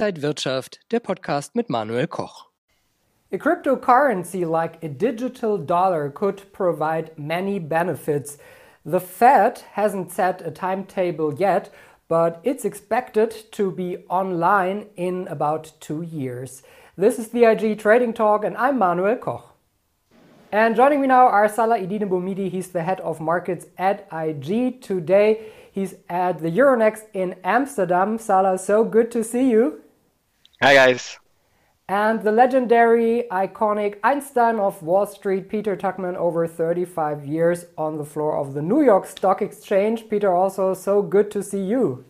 Inside Wirtschaft, der Podcast mit Manuel Koch. A cryptocurrency like a digital dollar could provide many benefits. The Fed hasn't set a timetable yet, but it's expected to be online in about two years. This is the IG Trading Talk, and I'm Manuel Koch. And joining me now are Salah Eddine Bouhmidi. He's the head of markets at IG. Today, he's at the Euronext in Amsterdam. Salah, so good to see you. Hi, guys. And the legendary, iconic Einstein of Wall Street, Peter Tuchman, over 35 years on the floor of the New York Stock Exchange. Peter, also so good to see you.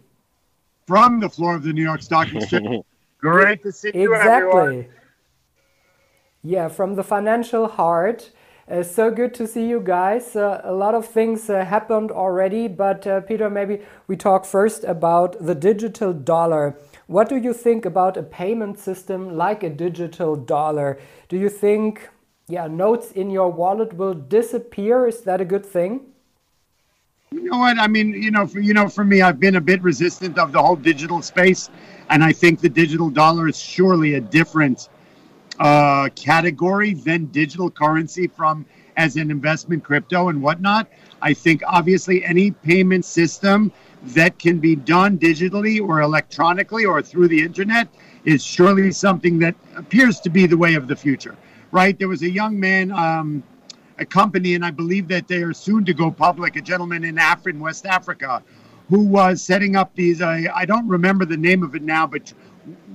From the floor of the New York Stock Exchange. Great to see you, Exactly. Yeah, from the financial heart. Uh, so good to see you guys. Uh, a lot of things uh, happened already, but uh, Peter, maybe we talk first about the digital dollar. What do you think about a payment system like a digital dollar? Do you think, yeah, notes in your wallet will disappear? Is that a good thing? You know what? I mean, you know, for you know, for me, I've been a bit resistant of the whole digital space, and I think the digital dollar is surely a different uh, category than digital currency from as an investment crypto and whatnot. I think obviously any payment system that can be done digitally or electronically or through the internet is surely something that appears to be the way of the future, right? There was a young man, um, a company, and I believe that they are soon to go public, a gentleman in Africa, West Africa, who was setting up these, uh, I don't remember the name of it now, but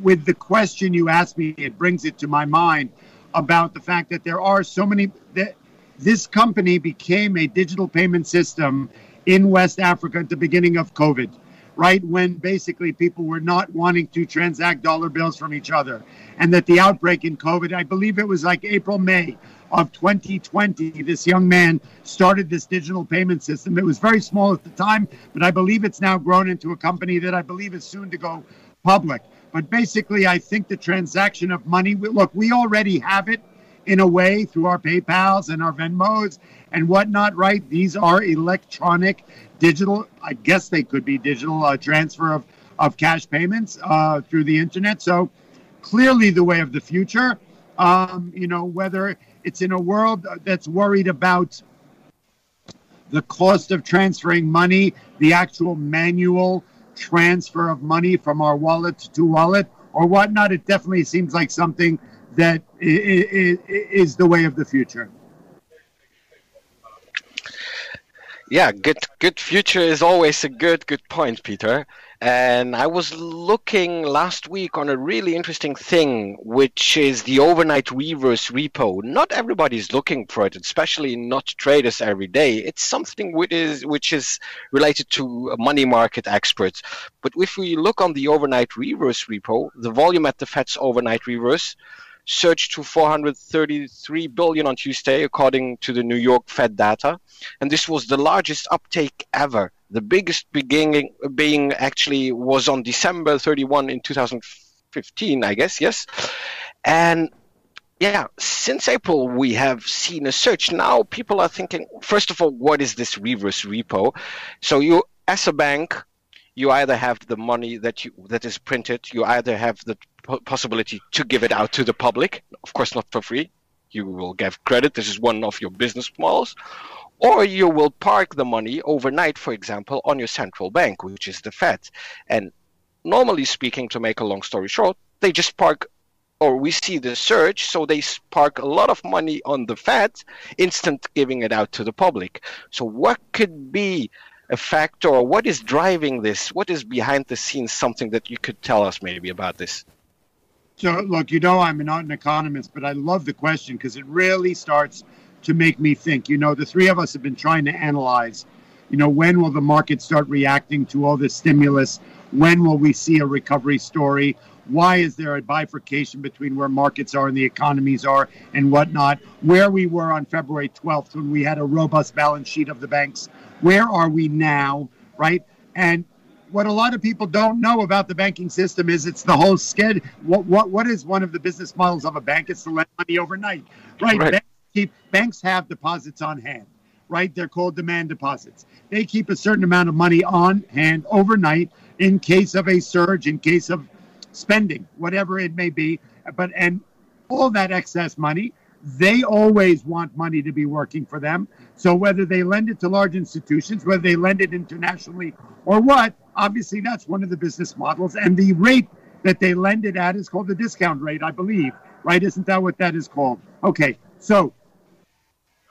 with the question you asked me, it brings it to my mind about the fact that there are so many that this company became a digital payment system in West Africa at the beginning of COVID, right when basically people were not wanting to transact dollar bills from each other. And that the outbreak in COVID, I believe it was like April, May of 2020, this young man started this digital payment system. It was very small at the time, but I believe it's now grown into a company that I believe is soon to go public. But basically, I think the transaction of money, look, we already have it in a way through our PayPals and our Venmos and whatnot, right? These are electronic, digital, I guess they could be digital uh, transfer of, of cash payments uh, through the internet. So clearly the way of the future. Um, you know, whether it's in a world that's worried about the cost of transferring money, the actual manual transfer of money from our wallet to wallet or whatnot, it definitely seems like something that is the way of the future. Yeah, good good future is always a good good point, Peter. And I was looking last week on a really interesting thing, which is the overnight reverse repo. Not everybody's looking for it, especially not traders every day. It's something which is which is related to money market experts. But if we look on the overnight reverse repo, the volume at the Fed's overnight reverse surged to 433 billion on Tuesday, according to the New York Fed data, and this was the largest uptake ever. The biggest beginning being actually was on December 31 in 2015, I guess, yes, and yeah, since April, we have seen a surge. Now people are thinking, first of all, what is this reverse repo? So you, as a bank, you either have the money that you that is printed, you either have the possibility to give it out to the public. Of course, not for free. You will give credit. This is one of your business models. Or you will park the money overnight, for example, on your central bank, which is the Fed. And normally speaking, to make a long story short, they just park or we see the surge, so they park a lot of money on the Fed, instant giving it out to the public. So what could be a factor or what is driving this? What is behind the scenes something that you could tell us maybe about this? So, look, you know, I'm not an economist, but I love the question because it really starts to make me think. You know, the three of us have been trying to analyze, you know, when will the market start reacting to all this stimulus? When will we see a recovery story? Why is there a bifurcation between where markets are and the economies are and whatnot? Where we were on February 12th when we had a robust balance sheet of the banks. Where are we now, right? And what a lot of people don't know about the banking system is it's the whole schedule. What what what is one of the business models of a bank? It's to lend money overnight, right? right. Banks, keep, banks have deposits on hand, right? They're called demand deposits. They keep a certain amount of money on hand overnight in case of a surge, in case of spending, whatever it may be. But and all that excess money, they always want money to be working for them. So whether they lend it to large institutions, whether they lend it internationally or what, obviously that's one of the business models. And the rate that they lend it at is called the discount rate, I believe. Right? Isn't that what that is called? Okay. So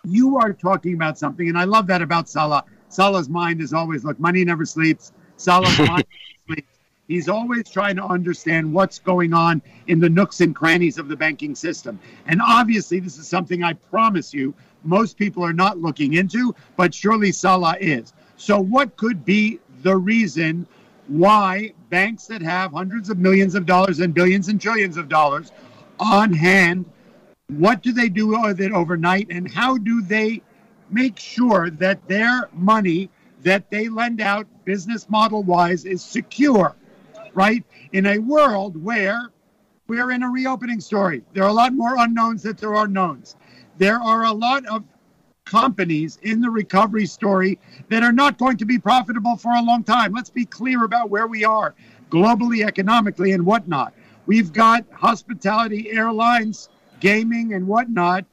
you are talking about something, and I love that about Salah. Salah's mind is always look, money never sleeps. Salah's mind sleeps. He's always trying to understand what's going on in the nooks and crannies of the banking system. And obviously, this is something I promise you most people are not looking into, but surely Salah is. So, what could be the reason why banks that have hundreds of millions of dollars and billions and trillions of dollars on hand, what do they do with it overnight, and how do they make sure that their money that they lend out business model wise is secure? right? In a world where we're in a reopening story, there are a lot more unknowns than there are knowns. There are a lot of companies in the recovery story that are not going to be profitable for a long time. Let's be clear about where we are globally, economically, and whatnot. We've got hospitality, airlines, gaming, and whatnot,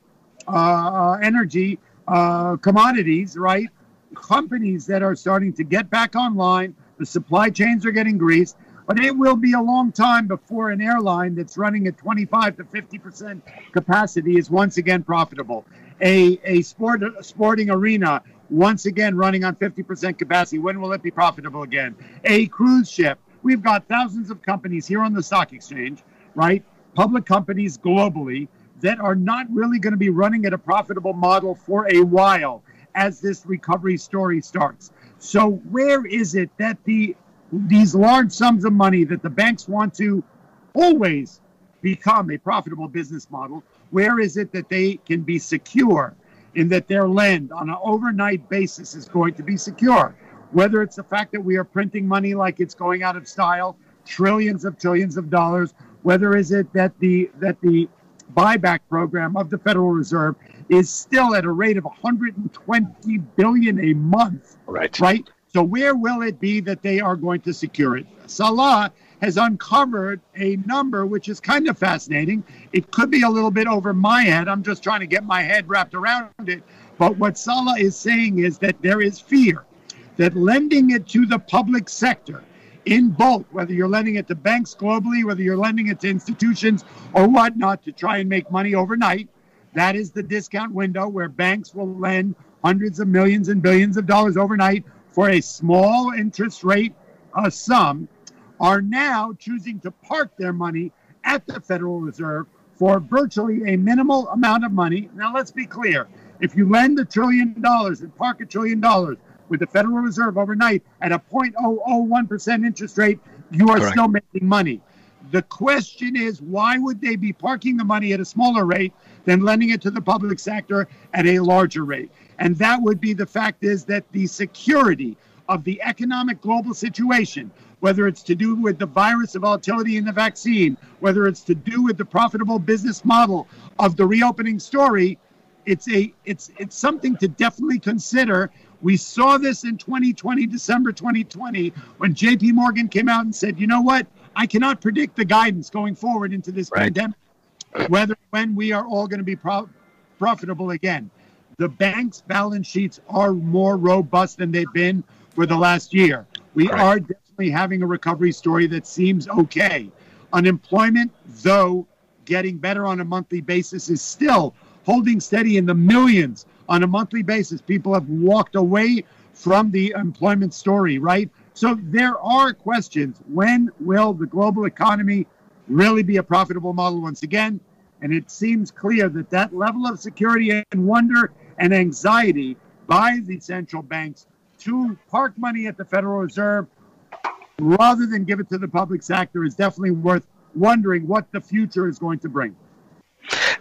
uh, uh energy, uh, commodities, right? Companies that are starting to get back online. The supply chains are getting greased. But it will be a long time before an airline that's running at 25 to 50 percent capacity is once again profitable. A a sport a sporting arena once again running on 50 percent capacity. When will it be profitable again? A cruise ship. We've got thousands of companies here on the stock exchange, right? Public companies globally that are not really going to be running at a profitable model for a while as this recovery story starts. So, where is it that the these large sums of money that the banks want to always become a profitable business model, where is it that they can be secure in that their lend on an overnight basis is going to be secure? Whether it's the fact that we are printing money like it's going out of style, trillions of trillions of dollars, whether is it that the that the buyback program of the Federal Reserve is still at a rate of 120 billion a month. Right. Right. So where will it be that they are going to secure it? Salah has uncovered a number which is kind of fascinating. It could be a little bit over my head. I'm just trying to get my head wrapped around it. But what Salah is saying is that there is fear that lending it to the public sector in bulk, whether you're lending it to banks globally, whether you're lending it to institutions or whatnot to try and make money overnight, that is the discount window where banks will lend hundreds of millions and billions of dollars overnight for a small interest rate uh, sum are now choosing to park their money at the Federal Reserve for virtually a minimal amount of money. Now, let's be clear if you lend a trillion dollars and park a trillion dollars with the Federal Reserve overnight at a 0.001% interest rate, you are Correct. still making money. The question is, why would they be parking the money at a smaller rate than lending it to the public sector at a larger rate? And that would be the fact is that the security of the economic global situation, whether it's to do with the virus, the volatility in the vaccine, whether it's to do with the profitable business model of the reopening story, it's a it's it's something to definitely consider. We saw this in 2020, December 2020, when JP Morgan came out and said, you know what? I cannot predict the guidance going forward into this right. pandemic, whether when we are all going to be pro- profitable again. The bank's balance sheets are more robust than they've been for the last year. We right. are having a recovery story that seems okay. Unemployment, though getting better on a monthly basis, is still holding steady in the millions on a monthly basis. People have walked away from the employment story, right? So there are questions. When will the global economy really be a profitable model once again? And it seems clear that that level of security and wonder and anxiety by the central banks to park money at the Federal Reserve rather than give it to the public sector is definitely worth wondering what the future is going to bring.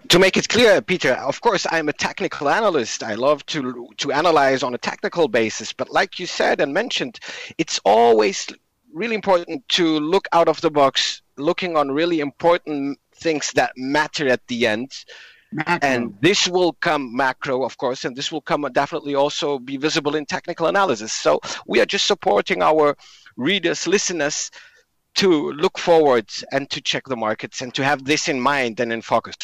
To make it clear, Peter, of course, I'm a technical analyst. I love to to analyze on a technical basis, but like you said and mentioned, it's always really important to look out of the box, looking on really important things that matter at the end Macro. And this will come macro, of course, and this will come definitely also be visible in technical analysis. So we are just supporting our readers, listeners to look forward and to check the markets and to have this in mind and in focus.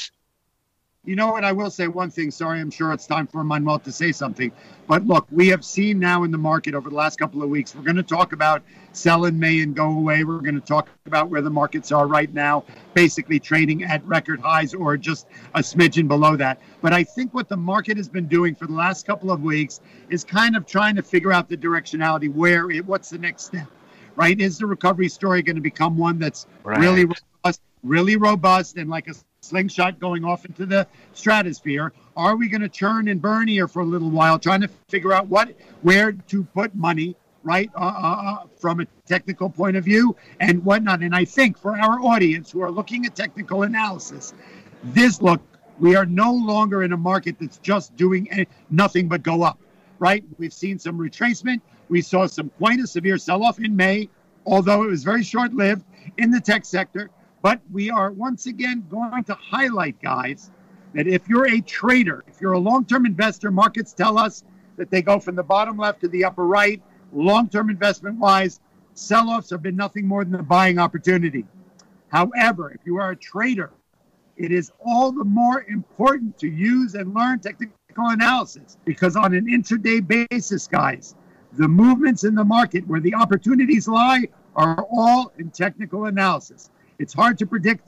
You know what? I will say one thing. Sorry, I'm sure it's time for Manuel to say something. But look, we have seen now in the market over the last couple of weeks, we're going to talk about sell in May and go away. We're going to talk about where the markets are right now, basically trading at record highs or just a smidgen below that. But I think what the market has been doing for the last couple of weeks is kind of trying to figure out the directionality where it, what's the next step, right? Is the recovery story going to become one that's right. really robust, really robust, and like a slingshot going off into the stratosphere? Are we going to churn and burn here for a little while, trying to figure out what, where to put money, right, uh, uh, uh, from a technical point of view and whatnot? And I think for our audience who are looking at technical analysis, this look, we are no longer in a market that's just doing nothing but go up, right? We've seen some retracement. We saw some quite a severe sell-off in May, although it was very short-lived in the tech sector. But we are once again going to highlight, guys, that if you're a trader, if you're a long term investor, markets tell us that they go from the bottom left to the upper right. Long term investment wise, sell offs have been nothing more than a buying opportunity. However, if you are a trader, it is all the more important to use and learn technical analysis because on an intraday basis, guys, the movements in the market where the opportunities lie are all in technical analysis. It's hard to predict.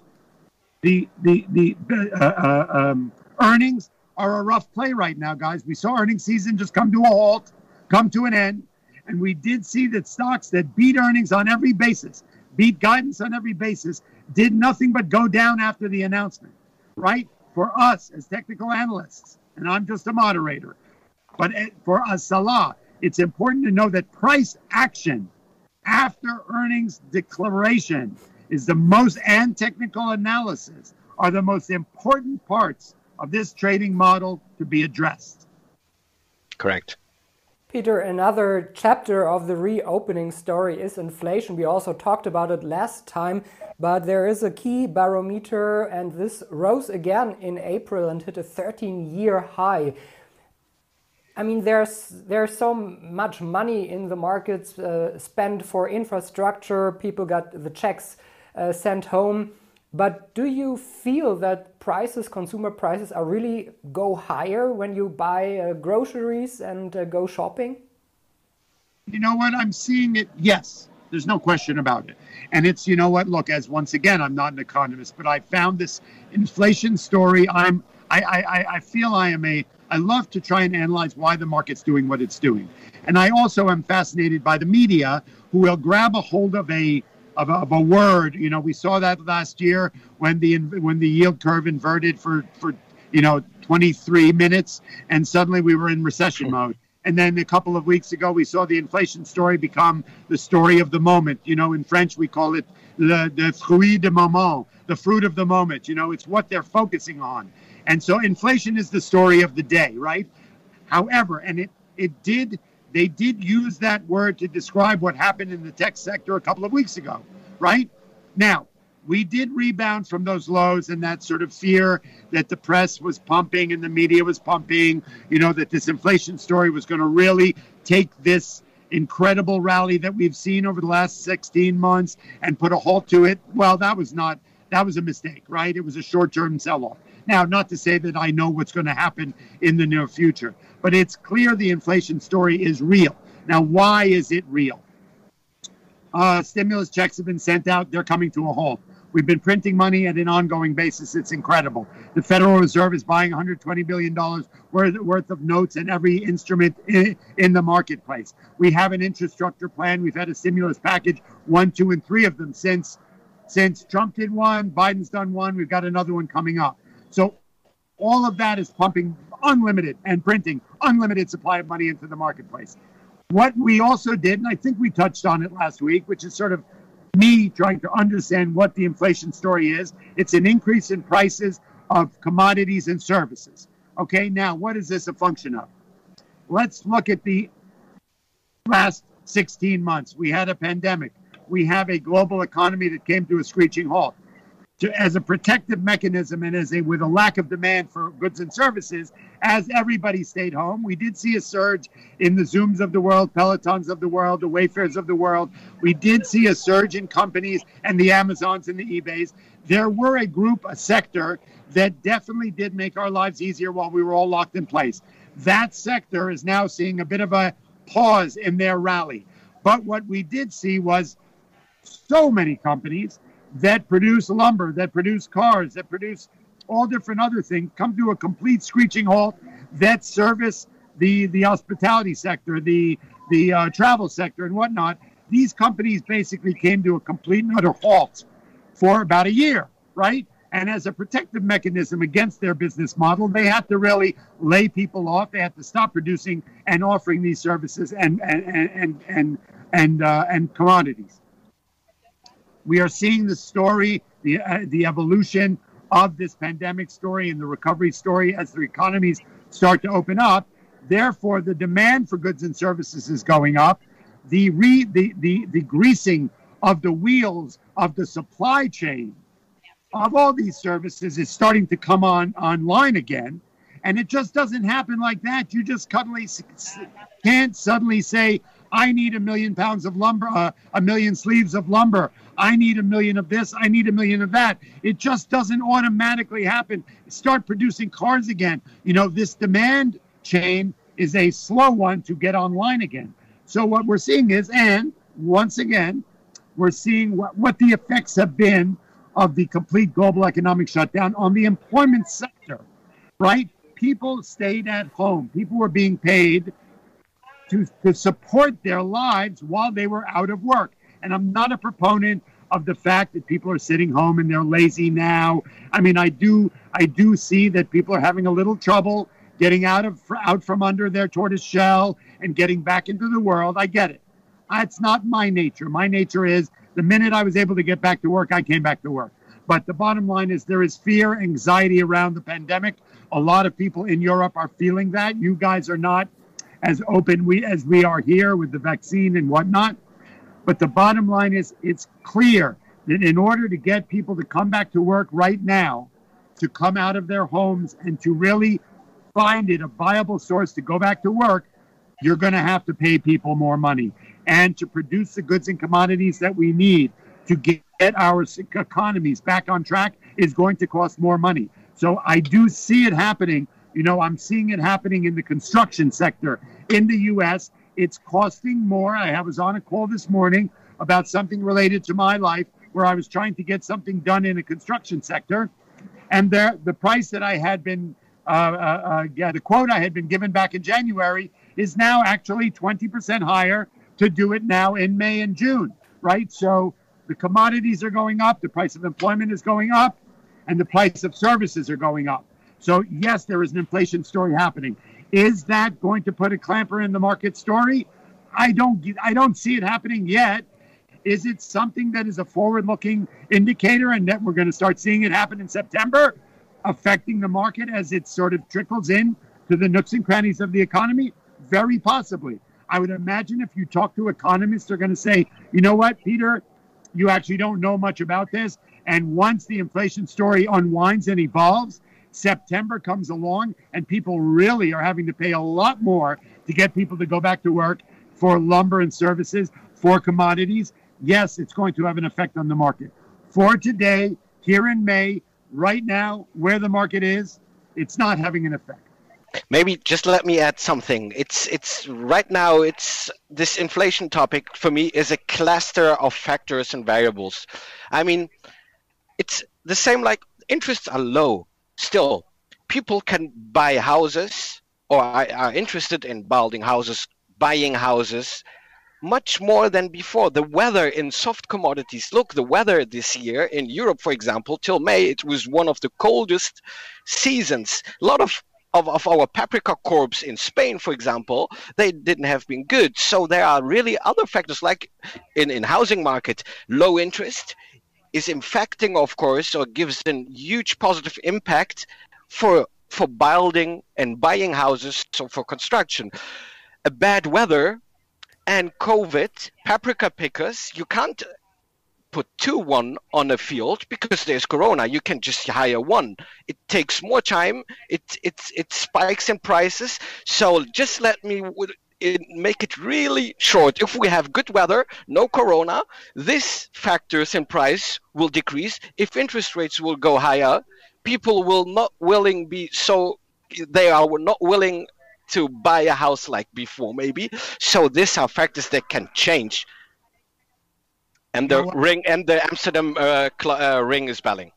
The the the uh, uh, um, earnings are a rough play right now, guys. We saw earnings season just come to a halt, come to an end, and we did see that stocks that beat earnings on every basis, beat guidance on every basis, did nothing but go down after the announcement. Right? For us as technical analysts, and I'm just a moderator, but for us, Salah, it's important to know that price action after earnings declaration is the most and technical analysis are the most important parts of this trading model to be addressed. Correct. Peter, another chapter of the reopening story is inflation. We also talked about it last time, but there is a key barometer, and this rose again in April and hit a 13 year high. I mean, there's there's so much money in the markets uh, spent for infrastructure. People got the checks uh, sent home. But do you feel that prices, consumer prices, are really go higher when you buy uh, groceries and uh, go shopping? You know what? I'm seeing it. Yes, there's no question about it. And it's you know what? Look, as once again, I'm not an economist, but I found this inflation story. I'm I I, I feel I am a I love to try and analyze why the market's doing what it's doing. And I also am fascinated by the media who will grab a hold of a of a, of a word. You know, we saw that last year when the when the yield curve inverted for for you know 23 minutes, and suddenly we were in recession mode. And then a couple of weeks ago, we saw the inflation story become the story of the moment. You know, in French, we call it le, le fruit de moment, the fruit of the moment. You know, it's what they're focusing on. And so inflation is the story of the day, right? However, and it, it did they did use that word to describe what happened in the tech sector a couple of weeks ago, right? Now, we did rebound from those lows and that sort of fear that the press was pumping and the media was pumping, you know, that this inflation story was going to really take this incredible rally that we've seen over the last 16 months and put a halt to it. Well, that was not, that was a mistake, right? It was a short term sell off. Now, not to say that I know what's going to happen in the near future, but it's clear the inflation story is real. Now, why is it real? Uh, stimulus checks have been sent out, they're coming to a halt. We've been printing money at an ongoing basis. It's incredible. The Federal Reserve is buying $120 billion worth of notes and every instrument in the marketplace. We have an infrastructure plan. We've had a stimulus package, one, two, and three of them since since Trump did one, Biden's done one. We've got another one coming up. So all of that is pumping unlimited and printing unlimited supply of money into the marketplace. What we also did, and I think we touched on it last week, which is sort of me trying to understand what the inflation story is. It's an increase in prices of commodities and services. Okay, now what is this a function of? Let's look at the last 16 months. We had a pandemic. We have a global economy that came to a screeching halt. To, as a protective mechanism and as a with a lack of demand for goods and services as everybody stayed home. We did see a surge in the zooms of the world pelotons of the world the wayfarers of the world. We did see a surge in companies and the amazons and the ebays. There were a group a sector that definitely did make our lives easier while we were all locked in place. That sector is now seeing a bit of a pause in their rally. But what we did see was so many companies that produce lumber, that produce cars, that produce all different other things come to a complete screeching halt that service the the hospitality sector, the the uh, travel sector, and whatnot. These companies basically came to a complete and utter halt for about a year, right? And as a protective mechanism against their business model, they had to really lay people off. They had to stop producing and offering these services and and and and and and, uh, and commodities. We are seeing the story, the, uh, the evolution of this pandemic story and the recovery story as the economies start to open up. Therefore, the demand for goods and services is going up. The, re, the, the, the greasing of the wheels of the supply chain of all these services is starting to come on online again. And it just doesn't happen like that. You just suddenly can't suddenly say, I need a million pounds of lumber, uh, a million sleeves of lumber. I need a million of this. I need a million of that. It just doesn't automatically happen. Start producing cars again. You know, this demand chain is a slow one to get online again. So what we're seeing is, and once again, we're seeing what, what the effects have been of the complete global economic shutdown on the employment sector, right? People stayed at home. People were being paid to, to support their lives while they were out of work. And I'm not a proponent of the fact that people are sitting home and they're lazy now. I mean, I do I do see that people are having a little trouble getting out of out from under their tortoise shell and getting back into the world. I get it. That's not my nature. My nature is the minute I was able to get back to work, I came back to work. But the bottom line is there is fear, anxiety around the pandemic. A lot of people in Europe are feeling that. You guys are not as open we as we are here with the vaccine and whatnot. But the bottom line is it's clear that in order to get people to come back to work right now, to come out of their homes and to really find it a viable source to go back to work, you're going to have to pay people more money. And to produce the goods and commodities that we need to get our economies back on track is going to cost more money. So I do see it happening you know, I'm seeing it happening in the construction sector in the U.S. It's costing more. I was on a call this morning about something related to my life where I was trying to get something done in a construction sector. And there, the price that I had been, uh, uh, uh, yeah, the quote I had been given back in January is now actually 20% higher to do it now in May and June, right? So the commodities are going up, the price of employment is going up, and the price of services are going up. So, yes, there is an inflation story happening. Is that going to put a clamper in the market story? I don't I don't see it happening yet. Is it something that is a forward-looking indicator and that we're going to start seeing it happen in September, affecting the market as it sort of trickles in to the nooks and crannies of the economy? Very possibly. I would imagine if you talk to economists, they're going to say, you know what, Peter, you actually don't know much about this. And once the inflation story unwinds and evolves, September comes along and people really are having to pay a lot more to get people to go back to work for lumber and services, for commodities, yes, it's going to have an effect on the market. For today, here in May, right now, where the market is, it's not having an effect. Maybe just let me add something. It's it's right now it's this inflation topic for me is a cluster of factors and variables. I mean, it's the same like interests are low still people can buy houses or are, interested in building houses, buying houses much more than before. The weather in soft commodities. Look, the weather this year in Europe, for example, till May, it was one of the coldest seasons. A lot of of, of our paprika crops in Spain, for example, they didn't have been good. So there are really other factors like in, in housing market, low interest is infecting, of course, or gives a huge positive impact for for building and buying houses, so for construction. A bad weather and COVID, paprika pickers, you can't put two one on a field because there's corona. You can just hire one. It takes more time. It it it spikes in prices. So just let me it, make it really short if we have good weather no corona this factors in price will decrease if interest rates will go higher people will not willing be so they are not willing to buy a house like before maybe so these are factors that can change and the ring and the Amsterdam uh, uh, ring is belling.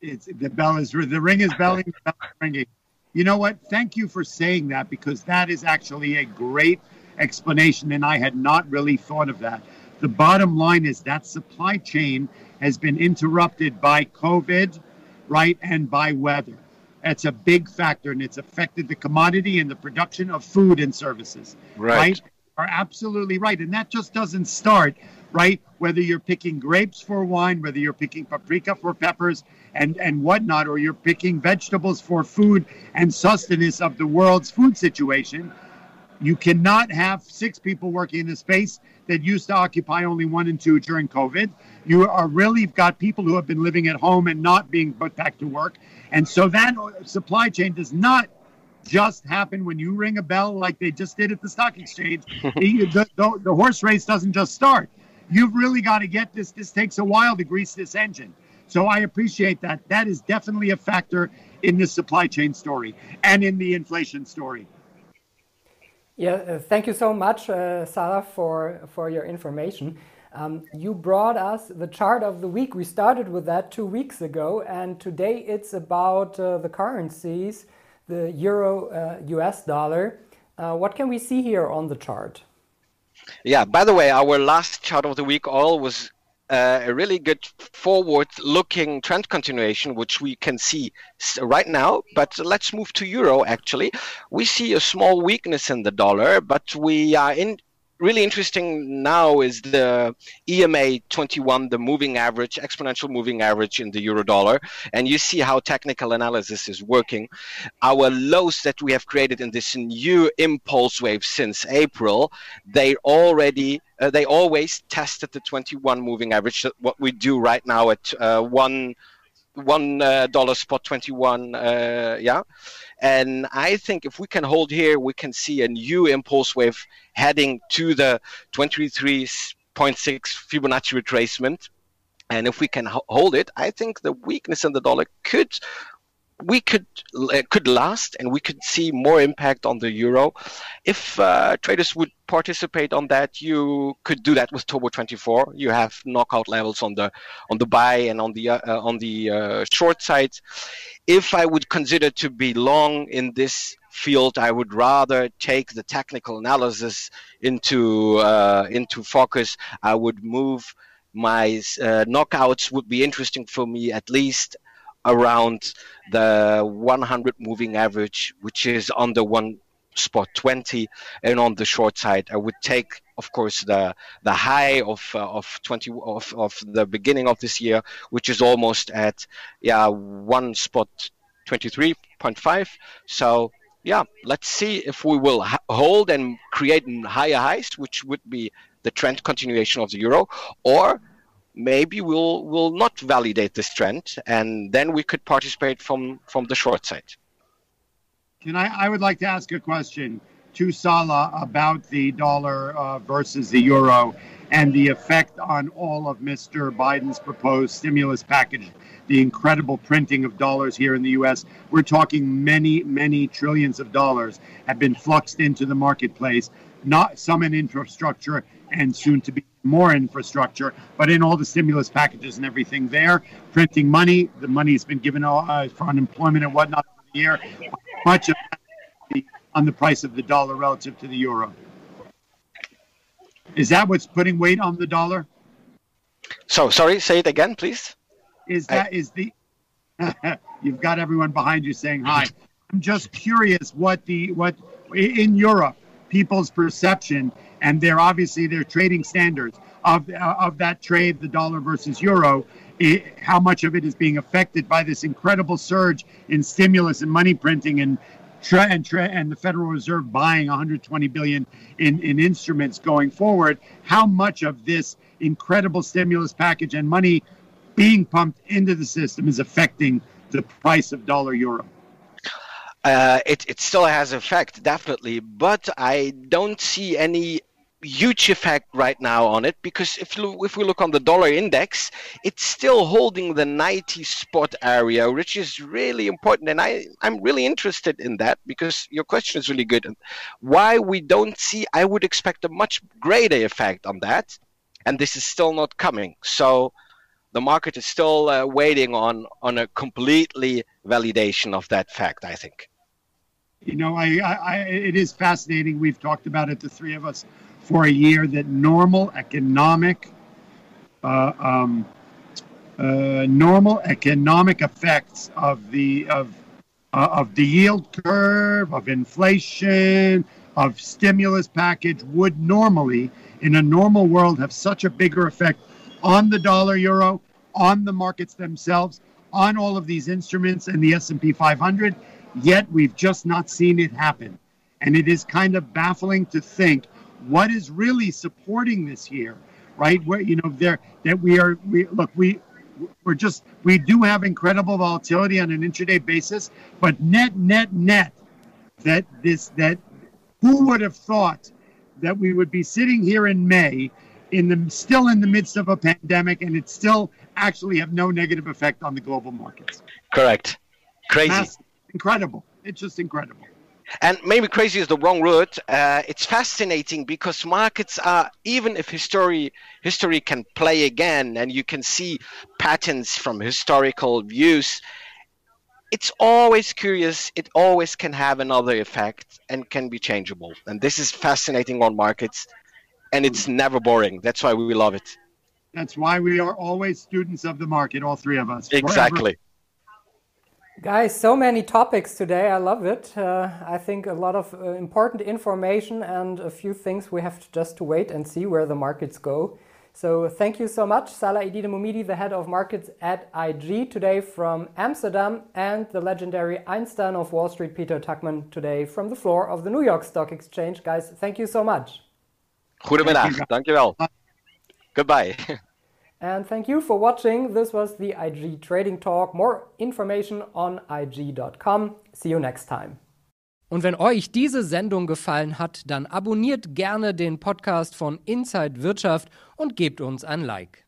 It's the bell is the ring is belling, the bell is ringing. You know what? Thank you for saying that because that is actually a great explanation, and I had not really thought of that. The bottom line is that supply chain has been interrupted by COVID, right, and by weather. That's a big factor, and it's affected the commodity and the production of food and services. Right. right? Are absolutely right, and that just doesn't start right? Whether you're picking grapes for wine, whether you're picking paprika for peppers and, and whatnot, or you're picking vegetables for food and sustenance of the world's food situation, you cannot have six people working in a space that used to occupy only one and two during COVID. You are really got people who have been living at home and not being put back to work. And so that supply chain does not just happen when you ring a bell like they just did at the stock exchange. the, the, the horse race doesn't just start you've really got to get this. This takes a while to grease this engine. So I appreciate that. That is definitely a factor in the supply chain story and in the inflation story. Yeah, uh, thank you so much, uh, Salah, for, for your information. Um, you brought us the chart of the week. We started with that two weeks ago, and today it's about uh, the currencies, the euro, US uh, dollar. Uh, what can we see here on the chart? Yeah. By the way, our last chart of the week all was uh, a really good forward-looking trend continuation, which we can see right now. But let's move to euro. Actually, we see a small weakness in the dollar, but we are in really interesting now is the EMA 21, the moving average, exponential moving average in the euro dollar. And you see how technical analysis is working. Our lows that we have created in this new impulse wave since April, they already uh, they always tested the 21 moving average. What we do right now at uh, one one uh, dollar spot 21 uh, yeah and i think if we can hold here we can see a new impulse wave heading to the 23.6 fibonacci retracement. And if we can hold it i think the weakness in the dollar could we could uh, could last and we could see more impact on the euro. If uh, traders would participate on that you could do that with turbo 24 you have knockout levels on the on the buy and on the uh, uh, on the uh, short side. If i would consider to be long in this field i would rather take the technical analysis into uh, into focus. I would move my knockouts would be interesting for me at least around the 100 moving average, which is under one spot 20 and on the short side i would take of course the the high of uh, of 20 of, of the beginning of this year which is almost at yeah one spot 23.5 so yeah let's see if we will hold and create higher highs which would be the trend continuation of the euro or maybe we'll will not validate this trend, and then we could participate from from the short side. Can I? I would like to ask a question to Salah about the dollar uh, versus the euro and the effect on all of Mr. Biden's proposed stimulus package. The incredible printing of dollars here in the U.S. We're talking many, many trillions of dollars have been fluxed into the marketplace. Not some in infrastructure and soon to be more infrastructure, but in all the stimulus packages and everything there, printing money. The money has been given uh, for unemployment and whatnot for the year. Much of that on the price of the dollar relative to the euro. Is that what's putting weight on the dollar? So sorry, say it again, please. Is that I... is the you've got everyone behind you saying hi. I'm just curious what the what in Europe people's perception and they're obviously their trading standards of uh, of that trade, the dollar versus euro. It, how much of it is being affected by this incredible surge in stimulus and money printing and tre- and, tre- and the Federal Reserve buying 120 billion in, in instruments going forward, how much of this incredible stimulus package and money being pumped into the system is affecting the price of dollar euro? Uh, it, it still has effect, definitely, but I don't see any huge effect right now on it because if if we look on the dollar index, it's still holding the 90 spot area, which is really important. And I, I'm really interested in that because your question is really good. Why we don't see, I would expect a much greater effect on that. And this is still not coming. So the market is still uh, waiting on, on a completely validation of that fact, I think. You know, I, I, it is fascinating. We've talked about it, the three of us, for a year that normal economic uh, um, uh, normal economic effects of the of uh, of the yield curve, of inflation, of stimulus package would normally, in a normal world, have such a bigger effect on the dollar euro, on the markets themselves, on all of these instruments and the S&P 500. Yet we've just not seen it happen, and it is kind of baffling to think what is really supporting this here, right? Where you know there that we are we look we we're just we do have incredible volatility on an intraday basis, but net net net that this that who would have thought that we would be sitting here in May in the still in the midst of a pandemic and it still actually have no negative effect on the global markets. Correct. Crazy. Massive. Incredible. It's just incredible. And maybe crazy is the wrong word. Uh, it's fascinating because markets are, even if history history can play again, and you can see patterns from historical views. It's always curious. It always can have another effect and can be changeable. And this is fascinating on markets, and it's never boring. That's why we love it. That's why we are always students of the market, all three of us. forever. Exactly. Guys, so many topics today. I love it. Uh, I think a lot of uh, important information and a few things we have to just to wait and see where the markets go. So thank you so much, Salah Eddine Bouhmidi, the head of markets at IG, today from Amsterdam, and the legendary Einstein of Wall Street, Peter Tuchman, today from the floor of the New York Stock Exchange. Guys, thank you so much. Goedemiddag. Dankjewel. Goodbye. And thank you for watching. This was the IG Trading Talk. More information on IG.com. See you next time. Und wenn euch diese Sendung gefallen hat, dann abonniert gerne den Podcast von Inside Wirtschaft und gebt uns ein Like.